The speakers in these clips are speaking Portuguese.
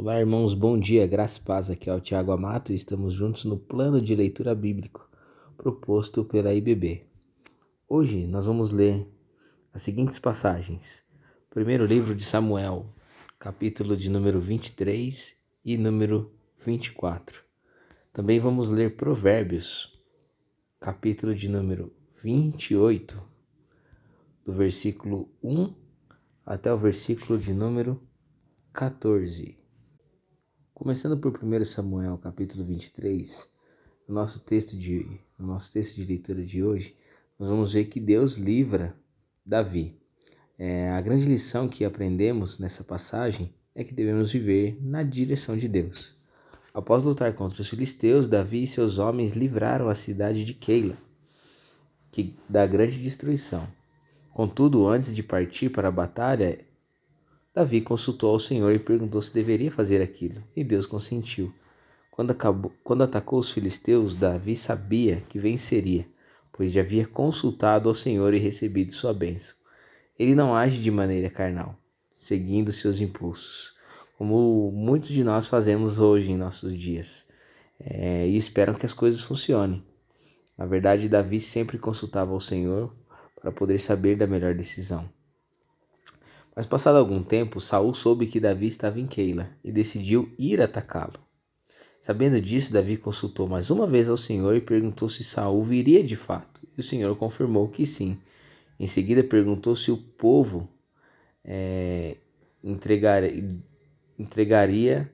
Olá, irmãos, bom dia, graça e paz. Aqui é o Tiago Amato e estamos juntos no plano de leitura bíblico proposto pela IBB. Hoje nós vamos ler as seguintes passagens: primeiro livro de Samuel, capítulo de número 23 e número 24. Também vamos ler Provérbios, capítulo de número 28, do versículo 1 até o versículo de número 14. Começando por 1 Samuel, capítulo 23, no nosso texto de, no nosso texto de leitura de hoje, nós vamos ver que Deus livra Davi. É, a grande lição que aprendemos nessa passagem é que devemos viver na direção de Deus. Após lutar contra os filisteus, Davi e seus homens livraram a cidade de Keila, que, da grande destruição. Contudo, antes de partir para a batalha, Davi consultou ao Senhor e perguntou se deveria fazer aquilo, e Deus consentiu. Quando, acabou, quando atacou os filisteus, Davi sabia que venceria, pois já havia consultado ao Senhor e recebido sua bênção. Ele não age de maneira carnal, seguindo seus impulsos, como muitos de nós fazemos hoje em nossos dias, é, e esperam que as coisas funcionem. Na verdade, Davi sempre consultava ao Senhor para poder saber da melhor decisão. Mas passado algum tempo, Saul soube que Davi estava em Keila e decidiu ir atacá-lo. Sabendo disso, Davi consultou mais uma vez ao Senhor e perguntou se Saul viria de fato. E o Senhor confirmou que sim. Em seguida perguntou se o povo é, entregar, entregaria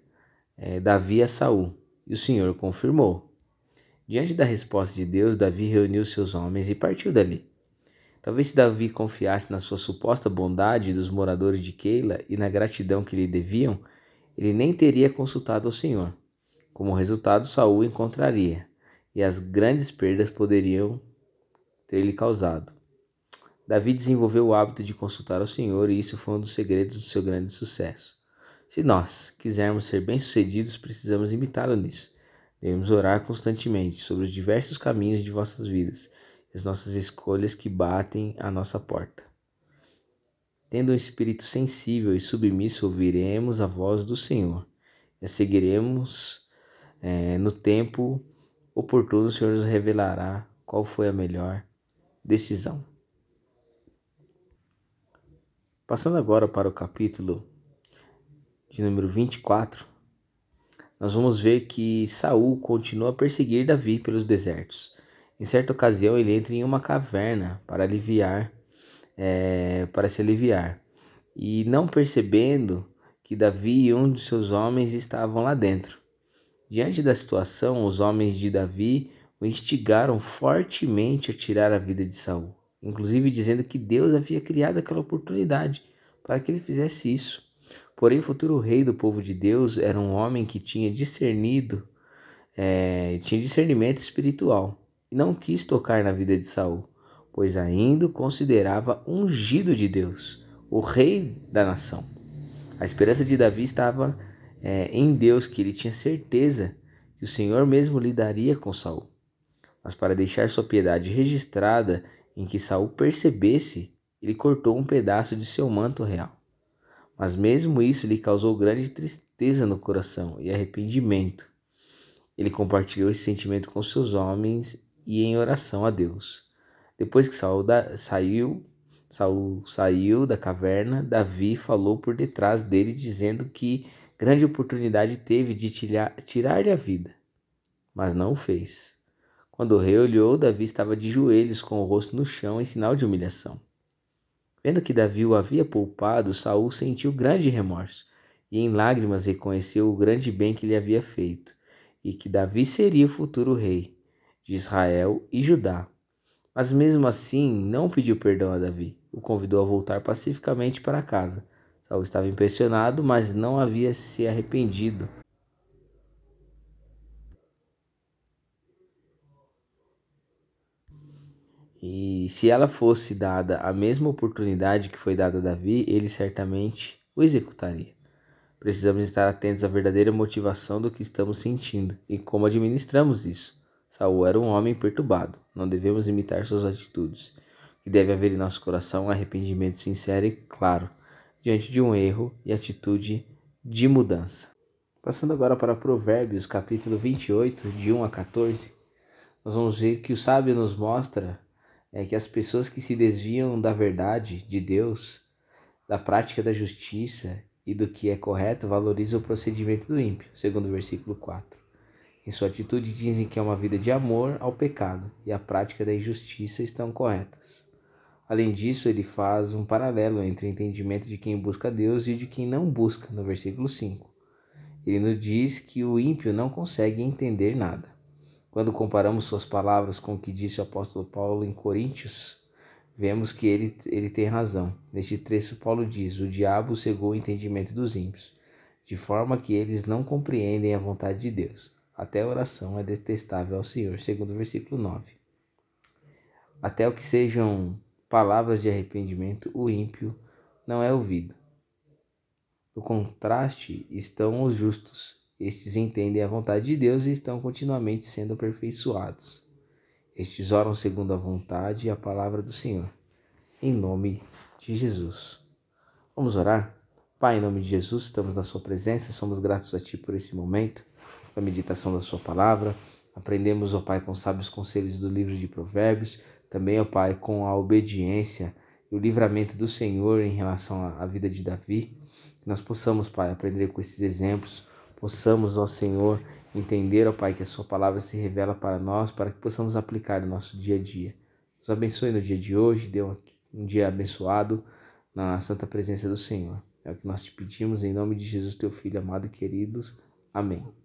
é, Davi a Saul. E o Senhor confirmou. Diante da resposta de Deus, Davi reuniu seus homens e partiu dali. Talvez se Davi confiasse na sua suposta bondade dos moradores de Keila e na gratidão que lhe deviam, ele nem teria consultado ao Senhor. Como resultado, Saul encontraria, e as grandes perdas poderiam ter-lhe causado. Davi desenvolveu o hábito de consultar ao Senhor, e isso foi um dos segredos do seu grande sucesso. Se nós quisermos ser bem-sucedidos, precisamos imitá-lo nisso. Devemos orar constantemente sobre os diversos caminhos de vossas vidas as nossas escolhas que batem à nossa porta. Tendo um espírito sensível e submisso, ouviremos a voz do Senhor e seguiremos é, no tempo oportuno. O Senhor nos revelará qual foi a melhor decisão. Passando agora para o capítulo de número 24, nós vamos ver que Saul continua a perseguir Davi pelos desertos. Em certa ocasião, ele entra em uma caverna para aliviar, é, para se aliviar, e não percebendo que Davi e um de seus homens estavam lá dentro. Diante da situação, os homens de Davi o instigaram fortemente a tirar a vida de Saul, inclusive dizendo que Deus havia criado aquela oportunidade para que ele fizesse isso. Porém, o futuro rei do povo de Deus era um homem que tinha discernido, é, tinha discernimento espiritual e não quis tocar na vida de Saul, pois ainda o considerava ungido de Deus, o rei da nação. A esperança de Davi estava é, em Deus, que ele tinha certeza que o Senhor mesmo lidaria com Saul. Mas para deixar sua piedade registrada em que Saul percebesse, ele cortou um pedaço de seu manto real. Mas mesmo isso lhe causou grande tristeza no coração e arrependimento. Ele compartilhou esse sentimento com seus homens e em oração a Deus. Depois que Saul da, saiu, Saul saiu da caverna, Davi falou por detrás dele dizendo que grande oportunidade teve de tirar-lhe a vida, mas não o fez. Quando o rei olhou, Davi estava de joelhos com o rosto no chão em sinal de humilhação. Vendo que Davi o havia poupado, Saul sentiu grande remorso e em lágrimas reconheceu o grande bem que lhe havia feito e que Davi seria o futuro rei de Israel e Judá. Mas mesmo assim não pediu perdão a Davi, o convidou a voltar pacificamente para casa. Saul estava impressionado, mas não havia se arrependido. E se ela fosse dada a mesma oportunidade que foi dada a Davi, ele certamente o executaria. Precisamos estar atentos à verdadeira motivação do que estamos sentindo e como administramos isso. Saul era um homem perturbado. Não devemos imitar suas atitudes. Que deve haver em nosso coração arrependimento sincero e claro diante de um erro e atitude de mudança. Passando agora para Provérbios, capítulo 28, de 1 a 14, nós vamos ver que o sábio nos mostra é que as pessoas que se desviam da verdade de Deus, da prática da justiça e do que é correto valorizam o procedimento do ímpio, segundo o versículo 4. Em sua atitude dizem que é uma vida de amor ao pecado e a prática da injustiça estão corretas. Além disso, ele faz um paralelo entre o entendimento de quem busca Deus e de quem não busca, no versículo 5. Ele nos diz que o ímpio não consegue entender nada. Quando comparamos suas palavras com o que disse o apóstolo Paulo em Coríntios, vemos que ele, ele tem razão. Neste trecho, Paulo diz: O diabo cegou o entendimento dos ímpios, de forma que eles não compreendem a vontade de Deus. Até a oração é detestável ao Senhor, segundo o versículo 9. Até o que sejam palavras de arrependimento, o ímpio não é ouvido. No contraste estão os justos. Estes entendem a vontade de Deus e estão continuamente sendo aperfeiçoados. Estes oram segundo a vontade e a palavra do Senhor. Em nome de Jesus. Vamos orar? Pai, em nome de Jesus, estamos na Sua presença, somos gratos a Ti por esse momento, a meditação da Sua palavra. Aprendemos, ó Pai, com sábios conselhos do livro de Provérbios, também, ó Pai, com a obediência e o livramento do Senhor em relação à vida de Davi. Que nós possamos, Pai, aprender com esses exemplos, possamos, ó Senhor, entender, ó Pai, que a Sua palavra se revela para nós, para que possamos aplicar no nosso dia a dia. Nos abençoe no dia de hoje, dê um dia abençoado na santa presença do Senhor. É o que nós te pedimos em nome de Jesus, teu Filho amado e queridos. Amém.